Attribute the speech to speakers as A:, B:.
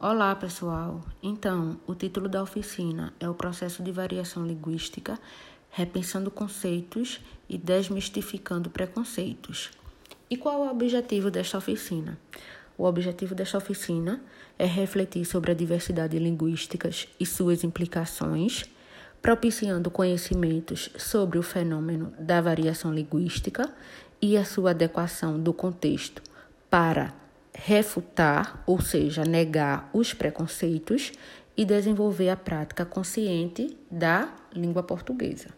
A: Olá, pessoal. Então, o título da oficina é o processo de variação linguística, repensando conceitos e desmistificando preconceitos. E qual é o objetivo desta oficina? O objetivo desta oficina é refletir sobre a diversidade linguística e suas implicações, propiciando conhecimentos sobre o fenômeno da variação linguística e a sua adequação do contexto para refutar, ou seja, negar os preconceitos e desenvolver a prática consciente da língua portuguesa.